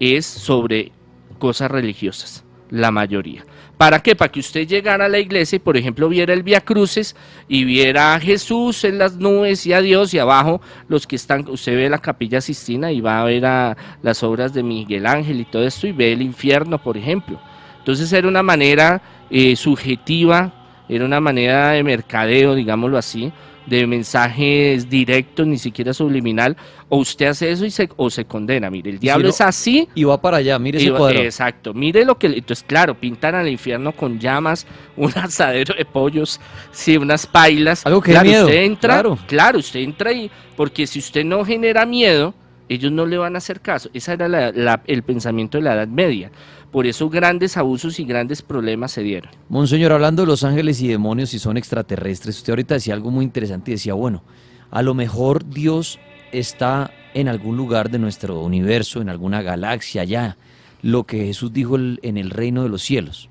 es sobre cosas religiosas, la mayoría. ¿Para qué? Para que usted llegara a la iglesia y, por ejemplo, viera el Via Cruces y viera a Jesús en las nubes y a Dios y abajo los que están, usted ve la capilla Sistina y va a ver a las obras de Miguel Ángel y todo esto y ve el infierno, por ejemplo. Entonces era una manera eh, subjetiva, era una manera de mercadeo, digámoslo así, de mensajes directos, ni siquiera subliminal, o usted hace eso y se, o se condena. Mire, el diablo es así. Y va para allá, mire ese cuadro. Exacto, mire lo que. Entonces, claro, pintan al infierno con llamas, un asadero de pollos, sí, unas pailas. Algo que claro, miedo. Usted entra, claro. claro, usted entra ahí, porque si usted no genera miedo, ellos no le van a hacer caso. Ese era la, el pensamiento de la Edad Media. Por eso grandes abusos y grandes problemas se dieron. Monseñor, hablando de los ángeles y demonios si son extraterrestres, usted ahorita decía algo muy interesante y decía, bueno, a lo mejor Dios está en algún lugar de nuestro universo, en alguna galaxia allá, lo que Jesús dijo en el reino de los cielos.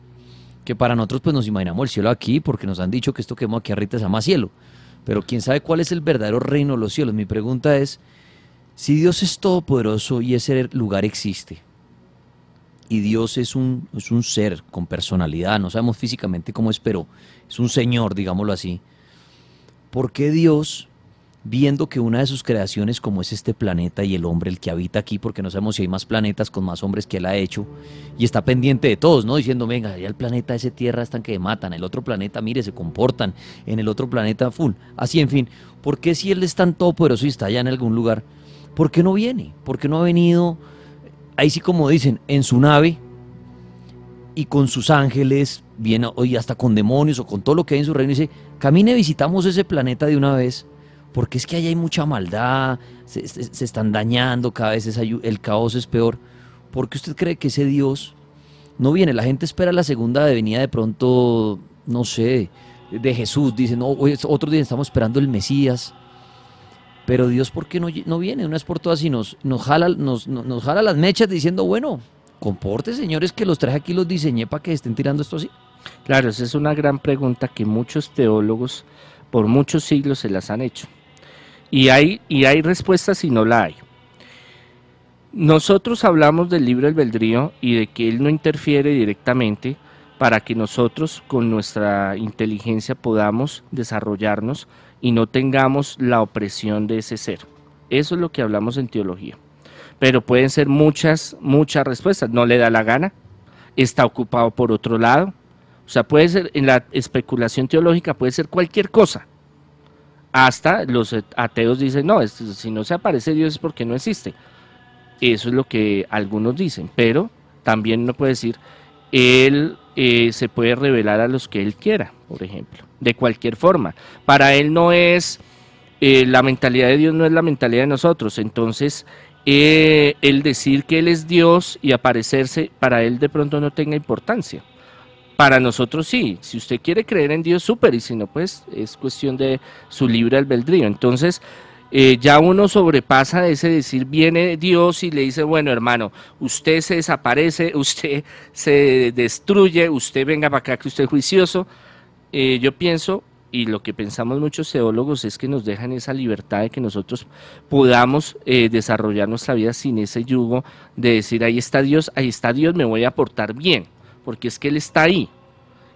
Que para nosotros pues nos imaginamos el cielo aquí porque nos han dicho que esto que vemos aquí arriba se llama cielo. Pero quién sabe cuál es el verdadero reino de los cielos. Mi pregunta es, si Dios es todopoderoso y ese lugar existe, y Dios es un, es un ser con personalidad, no sabemos físicamente cómo es, pero es un señor, digámoslo así. ¿Por qué Dios, viendo que una de sus creaciones como es este planeta y el hombre, el que habita aquí, porque no sabemos si hay más planetas con más hombres que él ha hecho, y está pendiente de todos, ¿no? Diciendo, venga, ya el planeta, ese tierra están que matan, el otro planeta, mire, se comportan, en el otro planeta, full. Así, en fin, ¿por qué si él es tan todopoderoso y está allá en algún lugar, ¿por qué no viene? ¿Por qué no ha venido? Ahí sí como dicen, en su nave y con sus ángeles, viene hoy hasta con demonios o con todo lo que hay en su reino, dice, camine, visitamos ese planeta de una vez, porque es que allá hay mucha maldad, se, están dañando, cada vez el caos es peor. ¿Por qué usted cree que ese Dios no viene? La gente espera la segunda venida de pronto, no sé, de Jesús, dice, no, hoy otro día estamos esperando el Mesías. Pero Dios, ¿por qué no, no viene una vez por todas y nos, nos, jala, nos, nos jala las mechas diciendo, bueno, comporte, señores, que los traje aquí, los diseñé para que estén tirando esto así? Claro, esa es una gran pregunta que muchos teólogos por muchos siglos se las han hecho. Y hay, y hay respuestas y no la hay. Nosotros hablamos del libro albedrío y de que él no interfiere directamente para que nosotros con nuestra inteligencia podamos desarrollarnos y no tengamos la opresión de ese ser. Eso es lo que hablamos en teología. Pero pueden ser muchas, muchas respuestas. No le da la gana, está ocupado por otro lado. O sea, puede ser, en la especulación teológica puede ser cualquier cosa. Hasta los ateos dicen, no, si no se aparece Dios es porque no existe. Eso es lo que algunos dicen, pero también uno puede decir, Él eh, se puede revelar a los que Él quiera, por ejemplo de cualquier forma. Para él no es, eh, la mentalidad de Dios no es la mentalidad de nosotros. Entonces, eh, el decir que Él es Dios y aparecerse, para Él de pronto no tenga importancia. Para nosotros sí, si usted quiere creer en Dios, súper, y si no, pues es cuestión de su libre albedrío. Entonces, eh, ya uno sobrepasa ese decir, viene Dios y le dice, bueno hermano, usted se desaparece, usted se destruye, usted venga para acá que usted es juicioso, eh, yo pienso, y lo que pensamos muchos teólogos es que nos dejan esa libertad de que nosotros podamos eh, desarrollar nuestra vida sin ese yugo de decir, ahí está Dios, ahí está Dios, me voy a portar bien, porque es que Él está ahí.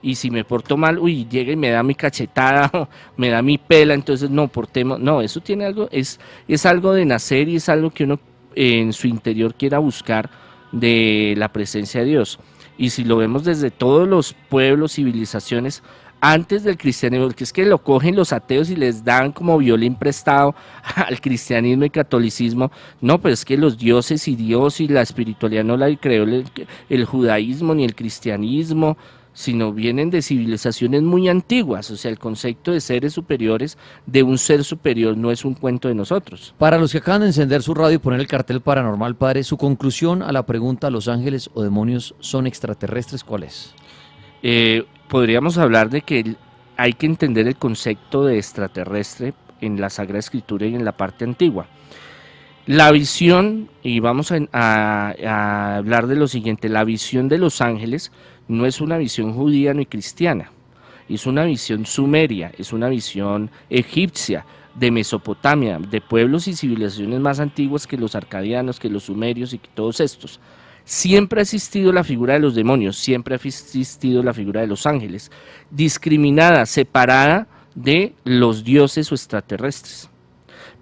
Y si me porto mal, uy, llega y me da mi cachetada, me da mi pela, entonces no, portemos. No, eso tiene algo, es, es algo de nacer y es algo que uno en su interior quiera buscar de la presencia de Dios. Y si lo vemos desde todos los pueblos, civilizaciones, antes del cristianismo, porque es que lo cogen los ateos y les dan como violín prestado al cristianismo y catolicismo. No, pues es que los dioses y Dios y la espiritualidad no la creó el, judaísmo ni el cristianismo, sino vienen de civilizaciones muy antiguas. O sea, el concepto de seres superiores, de un ser superior, no es un cuento de nosotros. Para los que acaban de encender su radio y poner el cartel paranormal, padre, su conclusión a la pregunta: ¿los ángeles o demonios son extraterrestres? ¿Cuál es? Eh, podríamos hablar de que hay que entender el concepto de extraterrestre en la Sagrada Escritura y en la parte antigua. La visión, y vamos a, hablar de lo siguiente, la visión de los ángeles no es una visión judía ni cristiana, es una visión sumeria, es una visión egipcia, de Mesopotamia, de pueblos y civilizaciones más antiguas que los arcadianos, que los sumerios y que todos estos. siempre ha existido la figura de los demonios, siempre ha existido la figura de los ángeles, discriminada, separada de los dioses o extraterrestres,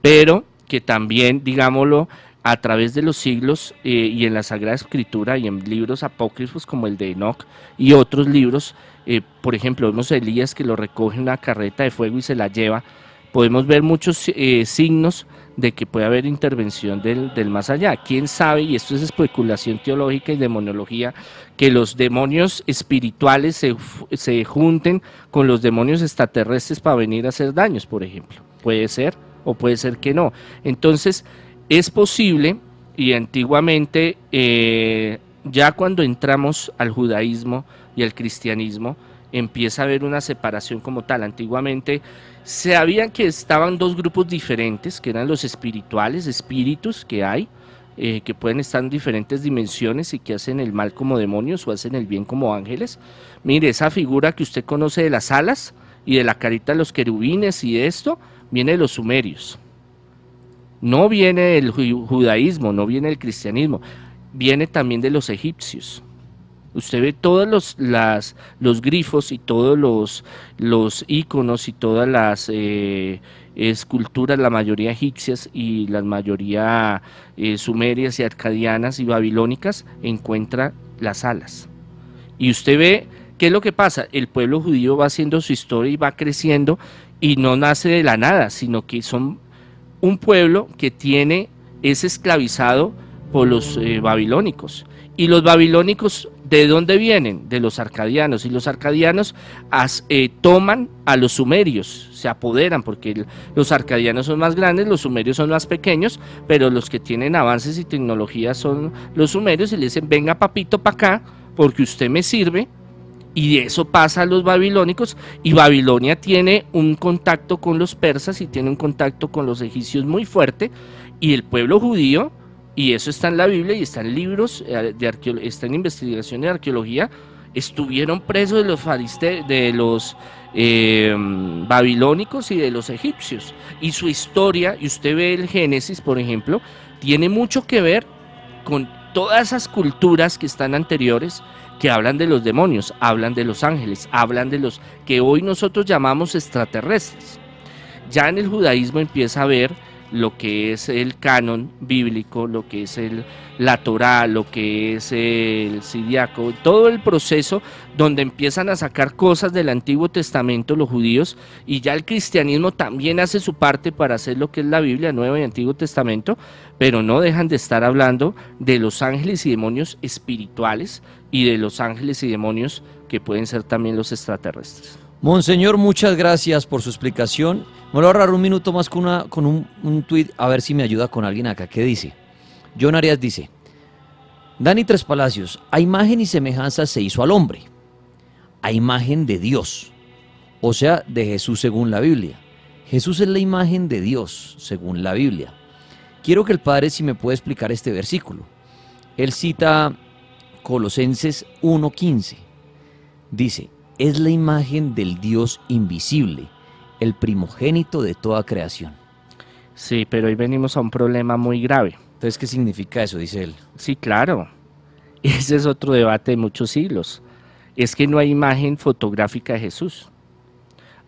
pero que también, digámoslo, a través de los siglos eh, y en la Sagrada Escritura y en libros apócrifos como el de Enoch y otros libros, eh, por ejemplo, vemos a Elías que lo recoge una carreta de fuego y se la lleva, podemos ver muchos eh, signos de que puede haber intervención del, del, más allá. ¿Quién sabe? Y esto es especulación teológica y demonología, que los demonios espirituales se, se junten con los demonios extraterrestres para venir a hacer daños, por ejemplo. Puede ser o puede ser que no. Entonces, es posible y antiguamente, eh, ya cuando entramos al judaísmo y al cristianismo, empieza a haber una separación como tal. Antiguamente sabían que estaban dos grupos diferentes, que eran los espirituales, espíritus que hay, eh, que pueden estar en diferentes dimensiones y que hacen el mal como demonios o hacen el bien como ángeles. Mire, esa figura que usted conoce de las alas y de la carita de los querubines y esto, viene de los sumerios. No viene del judaísmo, no viene del cristianismo, viene también de los egipcios. Usted ve todos los, las, los grifos y todos los, los iconos y todas las eh, esculturas, la mayoría egipcias y la mayoría eh, sumerias y arcadianas y babilónicas, encuentra las alas. Y usted ve qué es lo que pasa. El pueblo judío va haciendo su historia y va creciendo y no nace de la nada, sino que son un pueblo que tiene, es esclavizado por los eh, babilónicos. Y los babilónicos, ¿de dónde vienen? De los arcadianos. Y los arcadianos eh, toman a los sumerios, se apoderan, porque los arcadianos son más grandes, los sumerios son más pequeños, pero los que tienen avances y tecnología son los sumerios y le dicen, venga papito para acá, porque usted me sirve, y eso pasa a los babilónicos y Babilonia tiene un contacto con los persas y tiene un contacto con los egipcios muy fuerte y el pueblo judío, y eso está en la Biblia y está en libros, eh, de está en investigación de arqueología, estuvieron presos de los, de los eh, babilónicos y de los egipcios. Y su historia, y usted ve el Génesis, por ejemplo, tiene mucho que ver con todas esas culturas que están anteriores que hablan de los demonios, hablan de los ángeles, hablan de los que hoy nosotros llamamos extraterrestres. Ya en el judaísmo empieza a ver lo que es el canon bíblico, lo que es el, la Torá, lo que es el Sidiaco, todo el proceso donde empiezan a sacar cosas del Antiguo Testamento los judíos y ya el cristianismo también hace su parte para hacer lo que es la Biblia, Nuevo y Antiguo Testamento, pero no dejan de estar hablando de los ángeles y demonios espirituales y de los ángeles y demonios que pueden ser también los extraterrestres. Monseñor, muchas gracias por su explicación. Me voy a ahorrar un minuto más con, una, con un, un tuit a ver si me ayuda con alguien acá. ¿Qué dice? John Arias dice, Dani Tres Palacios, a imagen y semejanza se hizo al hombre, a imagen de Dios, o sea, de Jesús según la Biblia. Jesús es la imagen de Dios según la Biblia. Quiero que el Padre si me puede explicar este versículo. Él cita Colosenses 1.15. Dice, es la imagen del Dios invisible, el primogénito de toda creación. Sí, pero hoy venimos a un problema muy grave. Entonces, ¿qué significa eso? Dice él. Sí, claro. Ese es otro debate de muchos siglos. Es que no hay imagen fotográfica de Jesús.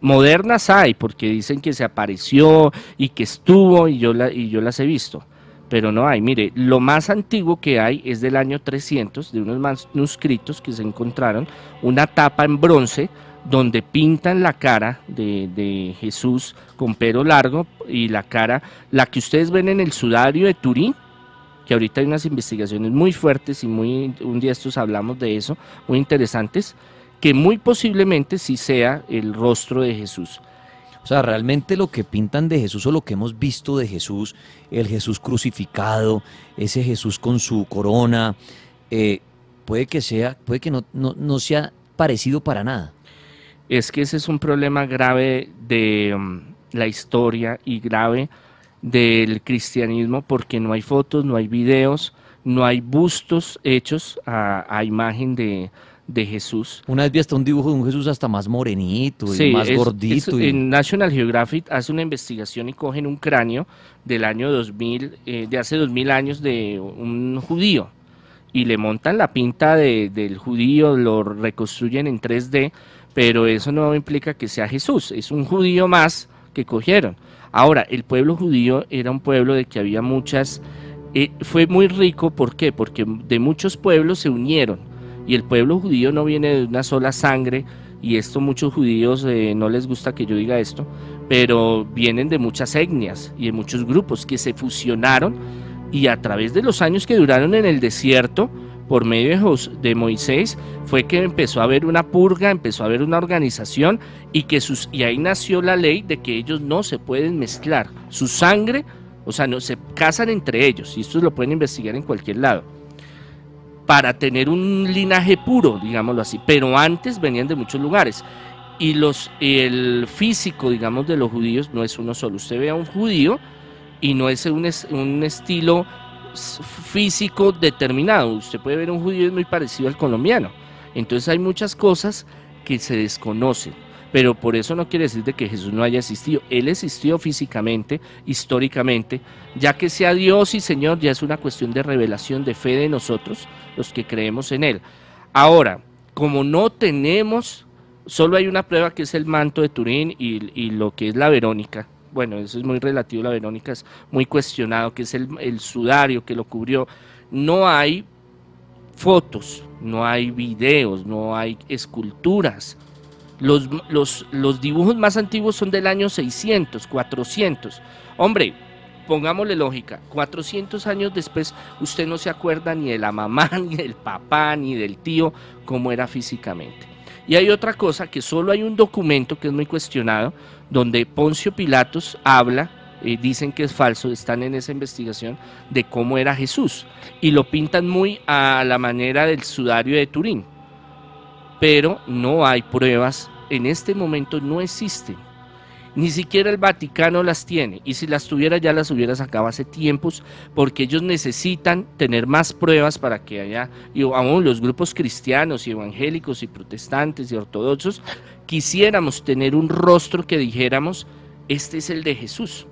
Modernas hay, porque dicen que se apareció y que estuvo y yo, la, y yo las he visto pero no hay. Mire, lo más antiguo que hay es del año 300, de unos manuscritos que se encontraron, una tapa en bronce donde pintan la cara de, Jesús con pelo largo y la cara, la que ustedes ven en el sudario de Turín, que ahorita hay unas investigaciones muy fuertes y muy, un día estos hablamos de eso, muy interesantes, que muy posiblemente sí sea el rostro de Jesús. O sea, realmente lo que pintan de Jesús o lo que hemos visto de Jesús, el Jesús crucificado, ese Jesús con su corona, eh, puede que sea, puede que no, no, sea parecido para nada. Es que ese es un problema grave de um, la historia y grave del cristianismo porque no hay fotos, no hay videos, no hay bustos hechos a imagen de, de Jesús. Una vez vi hasta un dibujo de un Jesús hasta más morenito y más gordito. En National Geographic hace una investigación y cogen un cráneo del año 2000, eh, de hace 2000 años de un judío. y le montan la pinta del judío, lo reconstruyen en 3D, pero eso no implica que sea Jesús, es un judío más que cogieron. Ahora, el pueblo judío era un pueblo de que había muchas, eh, fue muy rico, ¿por qué? Porque de muchos pueblos se unieron y el pueblo judío no viene de una sola sangre, y esto muchos judíos eh, no les gusta que yo diga esto, pero vienen de muchas etnias y de muchos grupos que se fusionaron y a través de los años que duraron en el desierto, por medio de Moisés, fue que empezó a haber una purga, empezó a haber una organización y, que sus, y ahí nació la ley de que ellos no se pueden mezclar. Su sangre, o sea, no se casan entre ellos y esto lo pueden investigar en cualquier lado para tener un linaje puro, digámoslo así, pero antes venían de muchos lugares. Y los, el físico, digamos, de los judíos no es uno solo. Usted ve a un judío y no es un, un estilo físico determinado. Usted puede ver un judío muy parecido al colombiano. Entonces hay muchas cosas que se desconocen. Pero por eso no quiere decir de que Jesús no haya existido. Él existió físicamente, históricamente. Ya que sea Dios y Señor ya es una cuestión de revelación, de fe de nosotros, los que creemos en Él. Ahora, como no tenemos, solo hay una prueba que es el manto de Turín y, lo que es la Verónica. Bueno, eso es muy relativo, la Verónica es muy cuestionado, que es el, el sudario que lo cubrió. No hay fotos, no hay videos, no hay esculturas. Los, los, los, dibujos más antiguos son del año 600, 400. Hombre, pongámosle lógica, 400 años después usted no se acuerda ni de la mamá, ni del papá, ni del tío, cómo era físicamente. Y hay otra cosa, que solo hay un documento que es muy cuestionado, donde Poncio Pilatos habla, eh, dicen que es falso, están en esa investigación, de cómo era Jesús. Y lo pintan muy a la manera del sudario de Turín. Pero no hay pruebas, en este momento no existen ni siquiera el Vaticano las tiene. Y si las tuviera ya las hubiera sacado hace tiempos porque ellos necesitan tener más pruebas para que haya, y aún los grupos cristianos y evangélicos y protestantes y ortodoxos, quisiéramos tener un rostro que dijéramos, este es el de Jesús.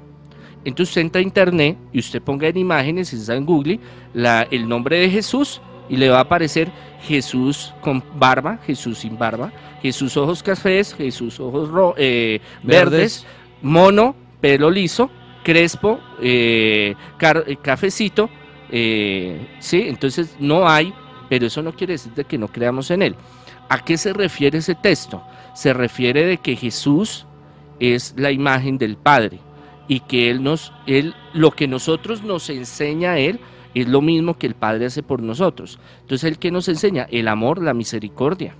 Entonces entra a internet y usted ponga en imágenes, está en Google, el nombre de Jesús y le va a aparecer Jesús con barba, Jesús sin barba, Jesús ojos cafés, Jesús ojos eh, verdes, mono, pelo liso, crespo, eh, eh, cafecito, sí, entonces no hay, pero eso no quiere decir que no creamos en él. ¿A qué se refiere ese texto? Se refiere de que Jesús es la imagen del Padre y que él nos, él, lo que nosotros nos enseña a él es lo mismo que el Padre hace por nosotros. Entonces, ¿el que nos enseña? El amor, la misericordia.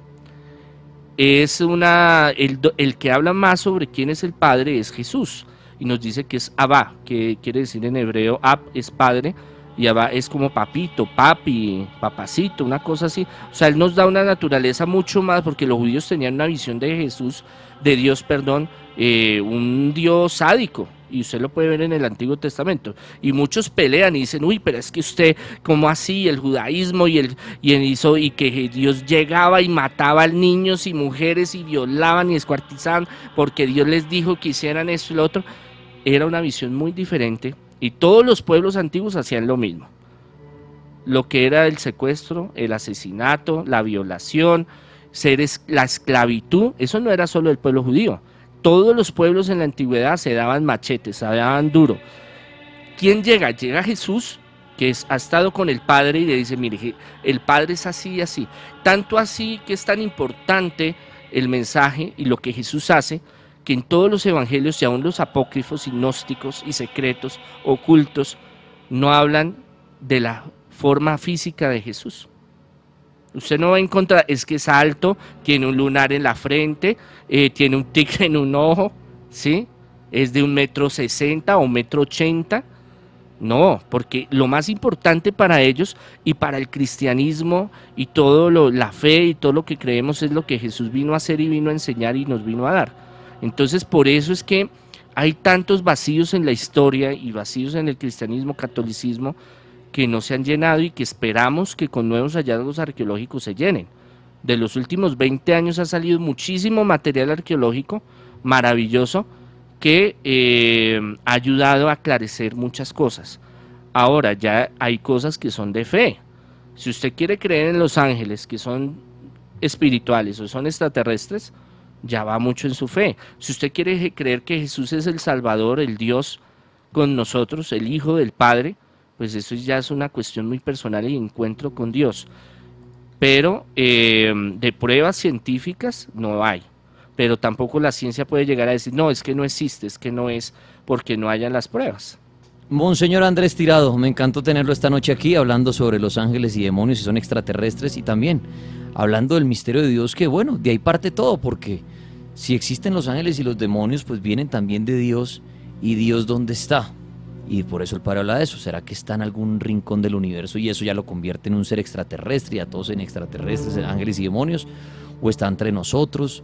Es una, el, el que habla más sobre quién es el Padre es Jesús. Y nos dice que es Abba, que quiere decir en hebreo, Ab es Padre, y Abba es como papito, papi, papacito, una cosa así. O sea, Él nos da una naturaleza mucho más, porque los judíos tenían una visión de Jesús, de Dios, perdón, eh, un Dios sádico, y usted lo puede ver en el Antiguo Testamento. Y muchos pelean y dicen, uy, pero es que usted, ¿cómo así? El judaísmo y el y, hizo, y que Dios llegaba y mataba a niños y mujeres y violaban y escuartizaban porque Dios les dijo que hicieran esto y lo otro. Era una visión muy diferente y todos los pueblos antiguos hacían lo mismo. Lo que era el secuestro, el asesinato, la violación, seres, la esclavitud, eso no era solo el pueblo judío todos los pueblos en la antigüedad se daban machetes, se daban duro. ¿Quién llega? Llega Jesús, que es, ha estado con el Padre y le dice, mire, el Padre es así y así. Tanto así que es tan importante el mensaje y lo que Jesús hace, que en todos los evangelios y aún los apócrifos y gnósticos y secretos, ocultos, no hablan de la forma física de Jesús. Usted no va a encontrar, es que es alto, tiene un lunar en la frente, eh, tiene un tigre en un ojo, ¿sí? Es de un metro sesenta o metro ochenta. No, porque lo más importante para ellos y para el cristianismo y todo lo, la fe y todo lo que creemos es lo que Jesús vino a hacer y vino a enseñar y nos vino a dar. Entonces, por eso es que hay tantos vacíos en la historia y vacíos en el cristianismo, catolicismo, que no se han llenado y que esperamos que con nuevos hallazgos arqueológicos se llenen. De los últimos 20 años ha salido muchísimo material arqueológico maravilloso que eh, ha ayudado a aclarecer muchas cosas. Ahora ya hay cosas que son de fe. Si usted quiere creer en los ángeles, que son espirituales o son extraterrestres, ya va mucho en su fe. Si usted quiere creer que Jesús es el Salvador, el Dios con nosotros, el Hijo del Padre, pues eso ya es una cuestión muy personal y encuentro con Dios. Pero eh, de pruebas científicas no hay. Pero tampoco la ciencia puede llegar a decir, no, es que no existe, es que no es porque no hayan las pruebas. Monseñor Andrés Tirado, me encantó tenerlo esta noche aquí hablando sobre los ángeles y demonios si son extraterrestres y también hablando del misterio de Dios, que bueno, de ahí parte todo, porque si existen los ángeles y los demonios, pues vienen también de Dios y Dios dónde está. Y por eso el padre habla de eso. ¿Será que está en algún rincón del universo y eso ya lo convierte en un ser extraterrestre y a todos en extraterrestres, en ángeles y demonios? ¿O está entre nosotros?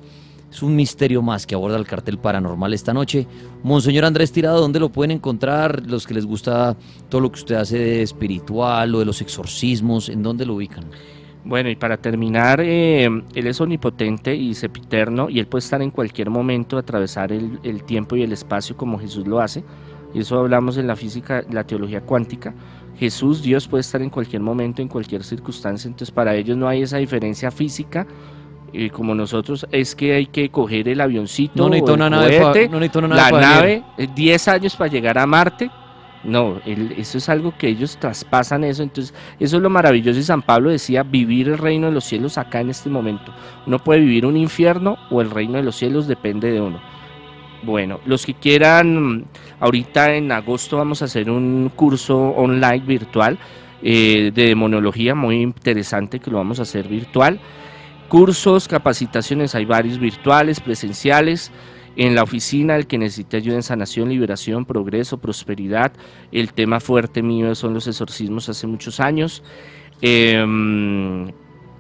Es un misterio más que aborda el cartel paranormal esta noche. Monseñor Andrés Tirado, ¿dónde lo pueden encontrar? Los que les gusta todo lo que usted hace de espiritual o de los exorcismos, ¿en dónde lo ubican? Bueno, y para terminar, eh, Él es omnipotente y sepiterno y Él puede estar en cualquier momento, atravesar el, el, tiempo y el espacio como Jesús lo hace. Y eso hablamos en la física, la teología cuántica. Jesús, Dios puede estar en cualquier momento, en cualquier circunstancia. Entonces para ellos no hay esa diferencia física eh, como nosotros, es que hay que coger el avioncito, no necesito el una nave, cohete, no necesito una la nave, nave, 10 años para llegar a Marte. No, el- eso es algo que ellos traspasan eso. Entonces, eso es lo maravilloso. Y San Pablo decía, vivir el reino de los cielos acá en este momento. Uno puede vivir un infierno o el reino de los cielos, depende de uno. Bueno, los que quieran, ahorita en agosto vamos a hacer un curso online virtual eh, de demonología muy interesante que lo vamos a hacer virtual. Cursos, capacitaciones, hay varios virtuales, presenciales. En la oficina, el que necesite ayuda en sanación, liberación, progreso, prosperidad. El tema fuerte mío son los exorcismos hace muchos años. Em,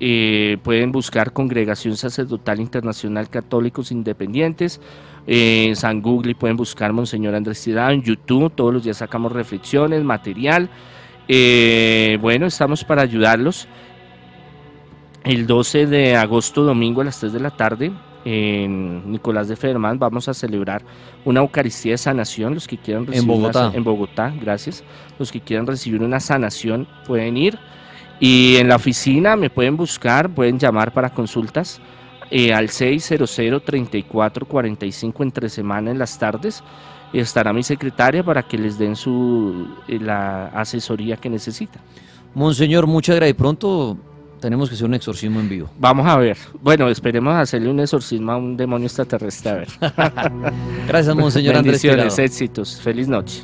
eh, pueden buscar Congregación Sacerdotal Internacional Católicos Independientes. Eh, en San Google y pueden buscar Monseñor Andrés Tirado en YouTube. Todos los días sacamos reflexiones, material. Eh, bueno, estamos para ayudarlos. El 12 de agosto, domingo a las 3 de la tarde, en Nicolás de Fermán, vamos a celebrar una Eucaristía de sanación. Los que quieran recibir una Bogotá. en Bogotá, gracias. Los que quieran recibir una sanación pueden ir. Y en la oficina me pueden buscar, pueden llamar para consultas eh, al 600-3445 entre semana en las tardes. Estará mi secretaria para que les den su, eh, la asesoría que necesitan. Monseñor, muchas gracias. Pronto tenemos que hacer un exorcismo en vivo. Vamos a ver. Bueno, esperemos hacerle un exorcismo a un demonio extraterrestre. A ver. Gracias, Monseñor Andrés. Bendiciones, éxitos. Feliz noche.